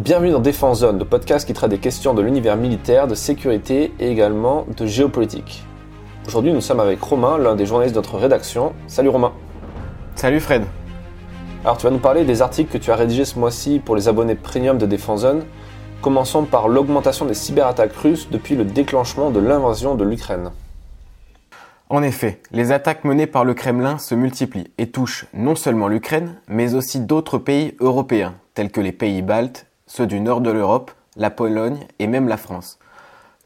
Bienvenue dans Défense Zone, le podcast qui traite des questions de l'univers militaire, de sécurité et également de géopolitique. Aujourd'hui, nous sommes avec Romain, l'un des journalistes de notre rédaction. Salut Romain. Salut Fred. Alors, tu vas nous parler des articles que tu as rédigés ce mois-ci pour les abonnés premium de Défense Zone. Commençons par l'augmentation des cyberattaques russes depuis le déclenchement de l'invasion de l'Ukraine. En effet, les attaques menées par le Kremlin se multiplient et touchent non seulement l'Ukraine, mais aussi d'autres pays européens, tels que les pays baltes ceux du nord de l'Europe, la Pologne et même la France.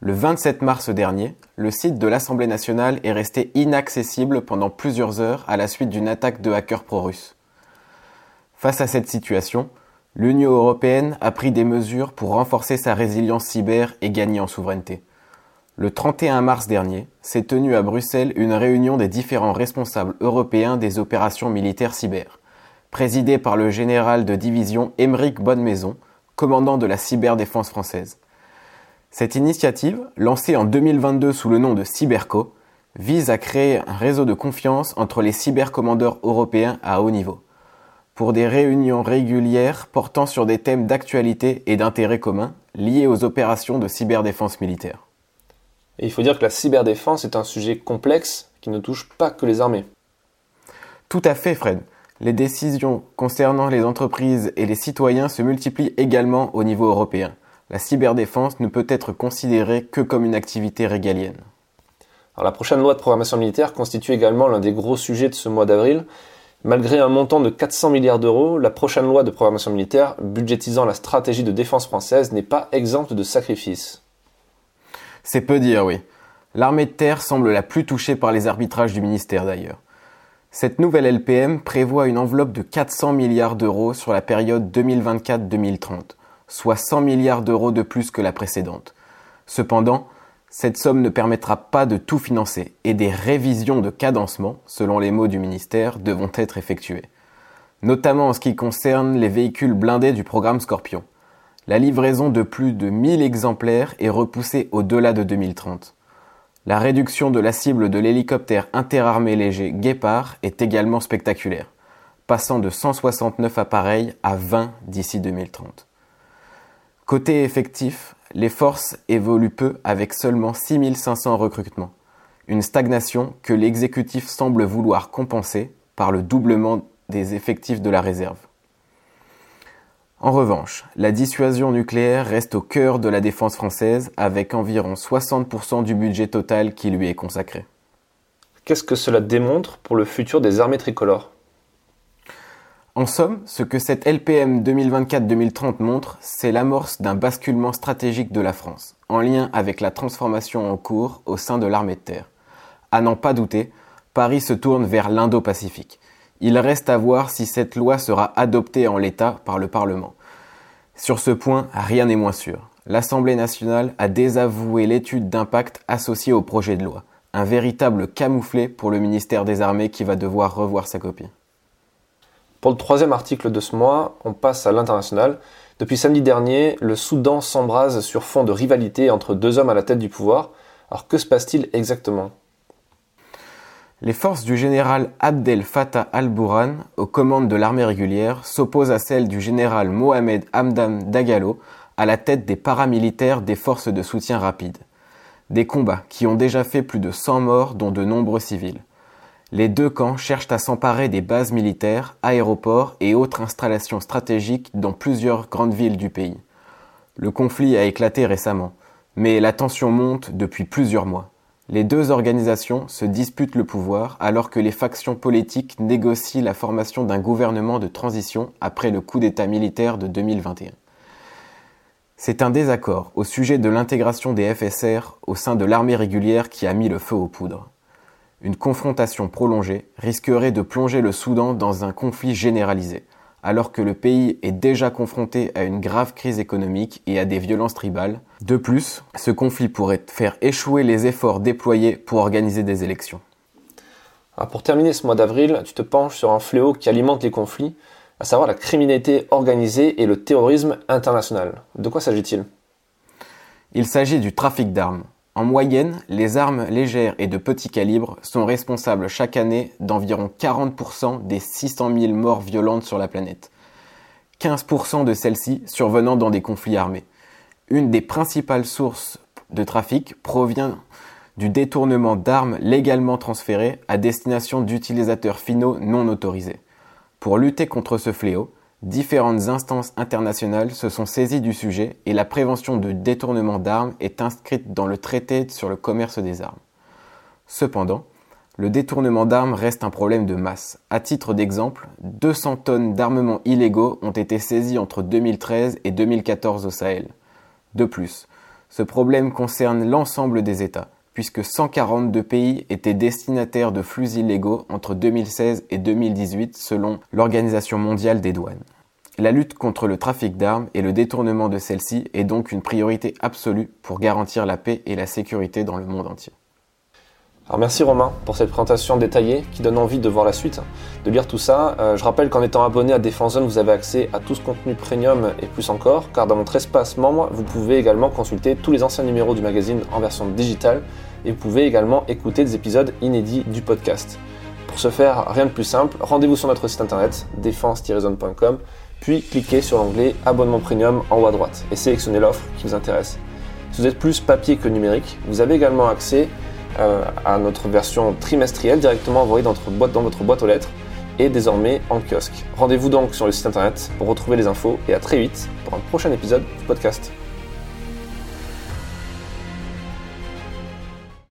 Le 27 mars dernier, le site de l'Assemblée nationale est resté inaccessible pendant plusieurs heures à la suite d'une attaque de hackers pro-russes. Face à cette situation, l'Union européenne a pris des mesures pour renforcer sa résilience cyber et gagner en souveraineté. Le 31 mars dernier, s'est tenue à Bruxelles une réunion des différents responsables européens des opérations militaires cyber, présidée par le général de division Émeric Bonnemaison, commandant de la cyberdéfense française. Cette initiative, lancée en 2022 sous le nom de Cyberco, vise à créer un réseau de confiance entre les cybercommandeurs européens à haut niveau, pour des réunions régulières portant sur des thèmes d'actualité et d'intérêt commun liés aux opérations de cyberdéfense militaire. Et il faut dire que la cyberdéfense est un sujet complexe qui ne touche pas que les armées. Tout à fait, Fred. Les décisions concernant les entreprises et les citoyens se multiplient également au niveau européen. La cyberdéfense ne peut être considérée que comme une activité régalienne. la prochaine loi de programmation militaire constitue également l'un des gros sujets de ce mois d'avril. Malgré un montant de 400 milliards d'euros, la prochaine loi de programmation militaire, budgétisant la stratégie de défense française, n'est pas exempte de sacrifices. C'est peu dire, oui. L'armée de terre semble la plus touchée par les arbitrages du ministère d'ailleurs. Cette nouvelle LPM prévoit une enveloppe de 400 milliards d'euros sur la période 2024-2030, soit 100 milliards d'euros de plus que la précédente. Cependant, cette somme ne permettra pas de tout financer et des révisions de cadencement, selon les mots du ministère, devront être effectuées. Notamment en ce qui concerne les véhicules blindés du programme Scorpion. La livraison de plus de 1000 exemplaires est repoussée au-delà de 2030. La réduction de la cible de l'hélicoptère interarmé léger Guépard est également spectaculaire, passant de 169 appareils à 20 d'ici 2030. Côté effectif, les forces évoluent peu avec seulement 6500 recrutements, une stagnation que l'exécutif semble vouloir compenser par le doublement des effectifs de la réserve. En revanche, la dissuasion nucléaire reste au cœur de la défense française avec environ 60% du budget total qui lui est consacré. Qu'est-ce que cela démontre pour le futur des armées tricolores? En somme, ce que cette LPM 2024-2030 montre, c'est l'amorce d'un basculement stratégique de la France, en lien avec la transformation en cours au sein de l'armée de terre. À n'en pas douter, Paris se tourne vers l'Indo-Pacifique, il reste à voir si cette loi sera adoptée en l'état par le Parlement. Sur ce point, rien n'est moins sûr. L'Assemblée nationale a désavoué l'étude d'impact associée au projet de loi, un véritable camouflet pour le ministère des Armées qui va devoir revoir sa copie. Pour le troisième article de ce mois, on passe à l'international. Depuis samedi dernier, le Soudan s'embrase sur fond de rivalité entre deux hommes à la tête du pouvoir. Alors que se passe-t-il exactement? Les forces du général Abdel Fattah al-Burhan, aux commandes de l'armée régulière, s'opposent à celles du général Mohamed Hamdan Dagalo, à la tête des paramilitaires des forces de soutien rapide. Des combats qui ont déjà fait plus de 100 morts, dont de nombreux civils. Les deux camps cherchent à s'emparer des bases militaires, aéroports et autres installations stratégiques dans plusieurs grandes villes du pays. Le conflit a éclaté récemment, mais la tension monte depuis plusieurs mois. Les deux organisations se disputent le pouvoir alors que les factions politiques négocient la formation d'un gouvernement de transition après le coup d'État militaire de 2021. C'est un désaccord au sujet de l'intégration des FSR au sein de l'armée régulière qui a mis le feu aux poudres. Une confrontation prolongée risquerait de plonger le Soudan dans un conflit généralisé, alors que le pays est déjà confronté à une grave crise économique et à des violences tribales. De plus, ce conflit pourrait faire échouer les efforts déployés pour organiser des élections. pour terminer ce mois d'avril, tu te penches sur un fléau qui alimente les conflits, à savoir la criminalité organisée et le terrorisme international. De quoi s'agit-il? Il s'agit du trafic d'armes. En moyenne, les armes légères et de petit calibre sont responsables chaque année d'environ 40% des 600 000 morts violentes sur la planète. 15% de celles-ci survenant dans des conflits armés. Une des principales sources de trafic provient du détournement d'armes légalement transférées à destination d'utilisateurs finaux non autorisés. Pour lutter contre ce fléau, différentes instances internationales se sont saisies du sujet et la prévention de détournement d'armes est inscrite dans le traité sur le commerce des armes. Cependant, le détournement d'armes reste un problème de masse. À titre d'exemple, 200 tonnes d'armements illégaux ont été saisies entre 2013 et 2014 au Sahel. De plus, ce problème concerne l'ensemble des États, puisque 142 pays étaient destinataires de flux illégaux entre 2016 et 2018 selon l'Organisation mondiale des douanes. La lutte contre le trafic d'armes et le détournement de celles-ci est donc une priorité absolue pour garantir la paix et la sécurité dans le monde entier. Alors merci Romain pour cette présentation détaillée qui donne envie de voir la suite, de lire tout ça. Euh, je rappelle qu'en étant abonné à Défense Zone, vous avez accès à tout ce contenu premium et plus encore, car dans notre espace membre, vous pouvez également consulter tous les anciens numéros du magazine en version digitale et vous pouvez également écouter des épisodes inédits du podcast. Pour ce faire, rien de plus simple, rendez-vous sur notre site internet défense-zone.com, puis cliquez sur l'onglet Abonnement Premium en haut à droite et sélectionnez l'offre qui vous intéresse. Si vous êtes plus papier que numérique, vous avez également accès euh, à notre version trimestrielle directement envoyée dans votre, boîte, dans votre boîte aux lettres et désormais en kiosque. Rendez-vous donc sur le site internet pour retrouver les infos et à très vite pour un prochain épisode du podcast.